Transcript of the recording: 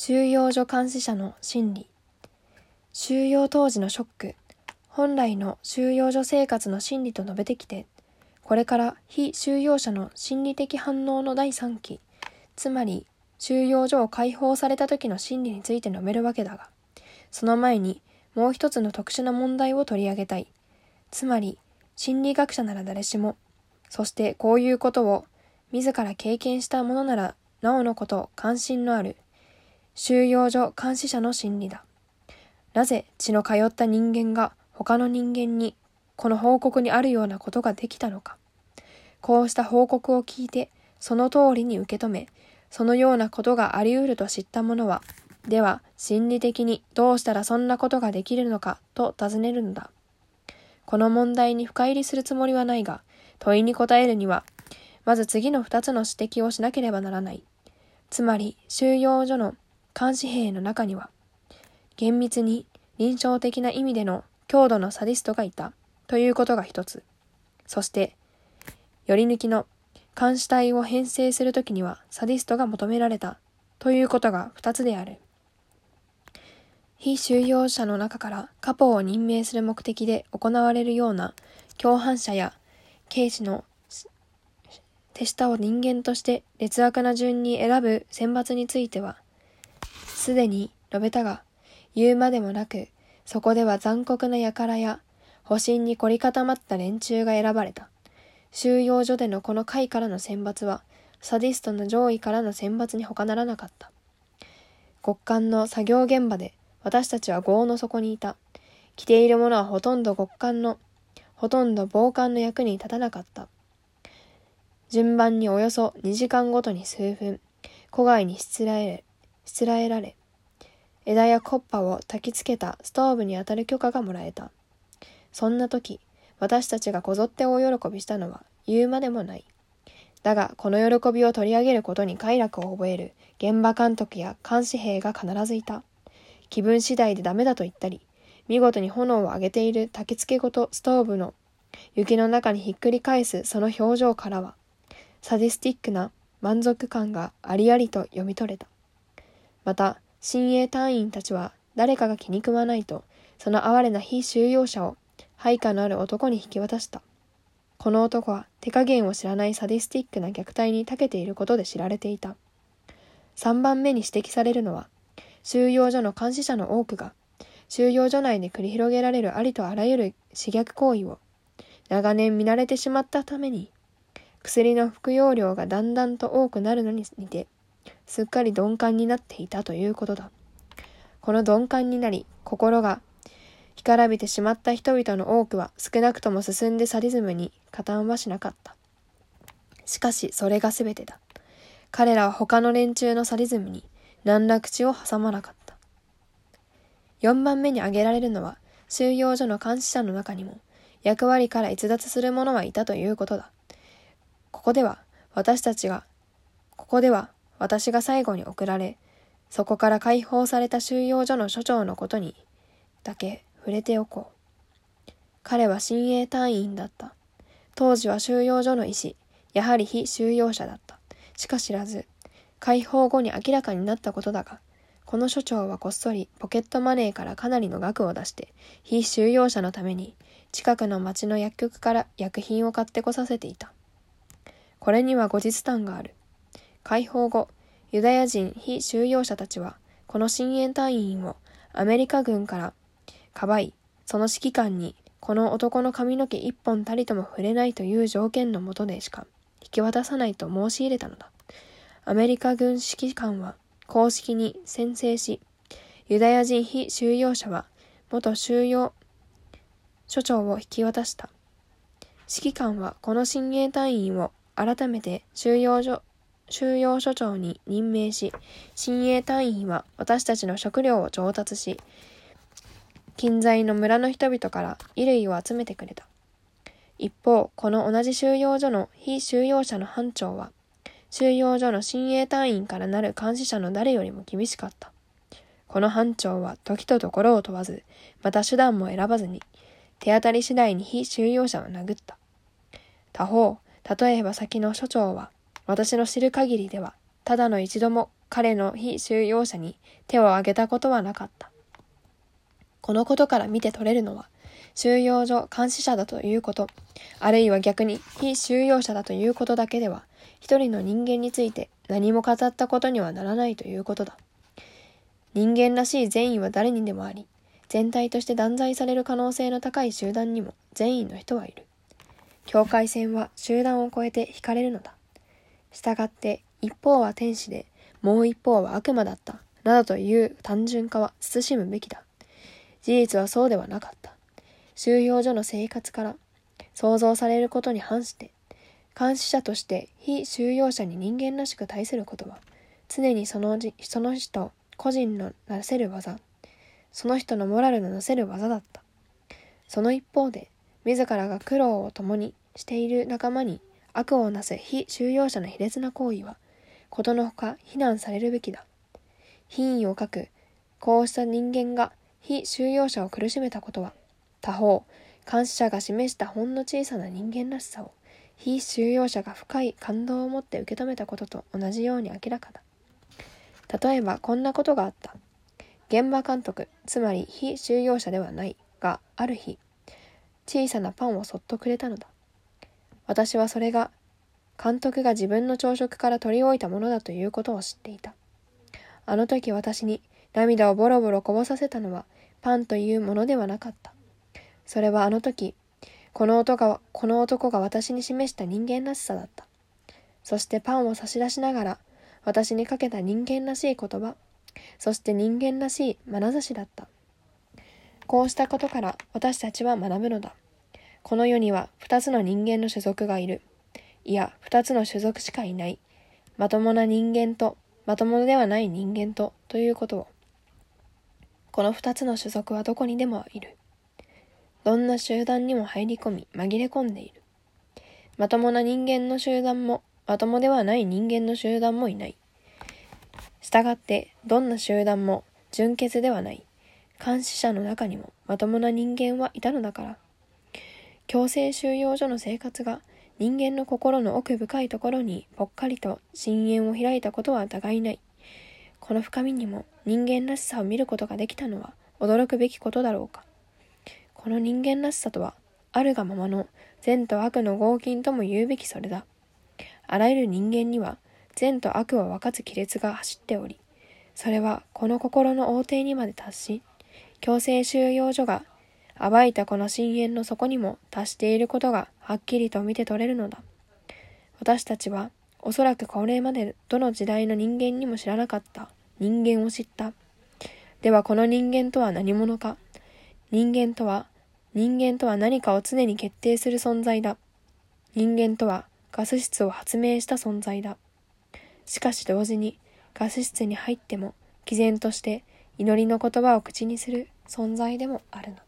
収容所監視者の心理。収容当時のショック。本来の収容所生活の心理と述べてきてこれから非収容者の心理的反応の第3期。つまり収容所を解放された時の心理について述べるわけだがその前にもう一つの特殊な問題を取り上げたい。つまり心理学者なら誰しもそしてこういうことを自ら経験したものならなおのこと関心のある。収容所監視者の心理だ。なぜ血の通った人間が他の人間にこの報告にあるようなことができたのか。こうした報告を聞いてその通りに受け止め、そのようなことがあり得ると知った者は、では心理的にどうしたらそんなことができるのかと尋ねるのだ。この問題に深入りするつもりはないが、問いに答えるには、まず次の二つの指摘をしなければならない。つまり、収容所の監視兵の中には、厳密に臨床的な意味での強度のサディストがいたということが一つ。そして、より抜きの監視隊を編成するときにはサディストが求められたということが二つである。非収容者の中からカポを任命する目的で行われるような共犯者や刑事の手下を人間として劣悪な順に選ぶ選抜については、すでに述べたが、言うまでもなく、そこでは残酷な輩や、保身に凝り固まった連中が選ばれた。収容所でのこの会からの選抜は、サディストの上位からの選抜に他ならなかった。極寒の作業現場で、私たちは業の底にいた。着ているものはほとんど極寒の、ほとんど防寒の役に立たなかった。順番におよそ2時間ごとに数分、戸外にしつらえ、しつらえられ、枝やコッパを焚きつけたストーブに当たる許可がもらえた。そんな時、私たちがこぞって大喜びしたのは言うまでもない。だが、この喜びを取り上げることに快楽を覚える現場監督や監視兵が必ずいた。気分次第でダメだと言ったり、見事に炎を上げている焚き付けごとストーブの雪の中にひっくり返すその表情からは、サディスティックな満足感がありありと読み取れた。また、親衛隊員たちは誰かが気に食わないと、その哀れな非収容者を配下のある男に引き渡した。この男は手加減を知らないサディスティックな虐待に長けていることで知られていた。3番目に指摘されるのは、収容所の監視者の多くが、収容所内で繰り広げられるありとあらゆる刺激行為を、長年見慣れてしまったために、薬の服用量がだんだんと多くなるのに似て、すっかり鈍感になっていたということだ。この鈍感になり、心が干からびてしまった人々の多くは少なくとも進んでサディズムに加担はしなかった。しかし、それが全てだ。彼らは他の連中のサディズムに何ら口を挟まなかった。4番目に挙げられるのは、収容所の監視者の中にも、役割から逸脱する者はいたということだ。ここでは、私たちが、ここでは、私が最後に送られ、そこから解放された収容所の所長のことにだけ触れておこう。彼は親衛隊員だった。当時は収容所の医師、やはり非収容者だった。しか知らず、解放後に明らかになったことだが、この所長はこっそりポケットマネーからかなりの額を出して、非収容者のために近くの町の薬局から薬品を買ってこさせていた。これには後日談がある。解放後、ユダヤ人非収容者たちは、この親衛隊員をアメリカ軍からかばい、その指揮官にこの男の髪の毛一本たりとも触れないという条件のもとでしか引き渡さないと申し入れたのだ。アメリカ軍指揮官は公式に宣誓し、ユダヤ人非収容者は元収容所長を引き渡した。指揮官はこの親衛隊員を改めて収容所収容所長に任命し、親衛隊員は私たちの食料を調達し、近在の村の人々から衣類を集めてくれた。一方、この同じ収容所の非収容者の班長は、収容所の親衛隊員からなる監視者の誰よりも厳しかった。この班長は時とところを問わず、また手段も選ばずに、手当たり次第に非収容者を殴った。他方、例えば先の所長は、私の知る限りでは、ただの一度も彼の非収容者に手を挙げたことはなかった。このことから見て取れるのは、収容所監視者だということ、あるいは逆に非収容者だということだけでは、一人の人間について何も語ったことにはならないということだ。人間らしい善意は誰にでもあり、全体として断罪される可能性の高い集団にも善意の人はいる。境界線は集団を超えて引かれるのだ。したがって一方は天使でもう一方は悪魔だった。などという単純化は慎むべきだ。事実はそうではなかった。収容所の生活から想像されることに反して監視者として非収容者に人間らしく対することは常にそのその人個人のなせる技その人のモラルのなせる技だった。その一方で自らが苦労を共にしている仲間に悪をなす非収容者の卑劣な行為は、ことのほか非難されるべきだ。品位を書く、こうした人間が非収容者を苦しめたことは、他方、監視者が示したほんの小さな人間らしさを、非収容者が深い感動を持って受け止めたことと同じように明らかだ。例えば、こんなことがあった。現場監督、つまり非収容者ではないが、ある日、小さなパンをそっとくれたのだ。私はそれが監督が自分の朝食から取り置いたものだということを知っていた。あの時私に涙をボロボロこぼさせたのはパンというものではなかった。それはあの時、この男が、この男が私に示した人間らしさだった。そしてパンを差し出しながら私にかけた人間らしい言葉、そして人間らしい眼差しだった。こうしたことから私たちは学ぶのだ。この世には二つの人間の種族がいる。いや、二つの種族しかいない。まともな人間と、まともではない人間と、ということを。この二つの種族はどこにでもいる。どんな集団にも入り込み、紛れ込んでいる。まともな人間の集団も、まともではない人間の集団もいない。したがって、どんな集団も純潔ではない。監視者の中にもまともな人間はいたのだから。強制収容所の生活が人間の心の奥深いところにぽっかりと深淵を開いたことは疑いない。この深みにも人間らしさを見ることができたのは驚くべきことだろうか。この人間らしさとは、あるがままの善と悪の合金とも言うべきそれだ。あらゆる人間には善と悪を分かつ亀裂が走っており、それはこの心の横底にまで達し、強制収容所が暴いたこの深淵の底にも達していることがはっきりと見て取れるのだ。私たちはおそらくこれまでどの時代の人間にも知らなかった人間を知った。ではこの人間とは何者か？人間とは人間とは何かを常に決定する存在だ。人間とはガス室を発明した存在だ。しかし同時にガス室に入っても毅然として祈りの言葉を口にする存在でもあるのだ。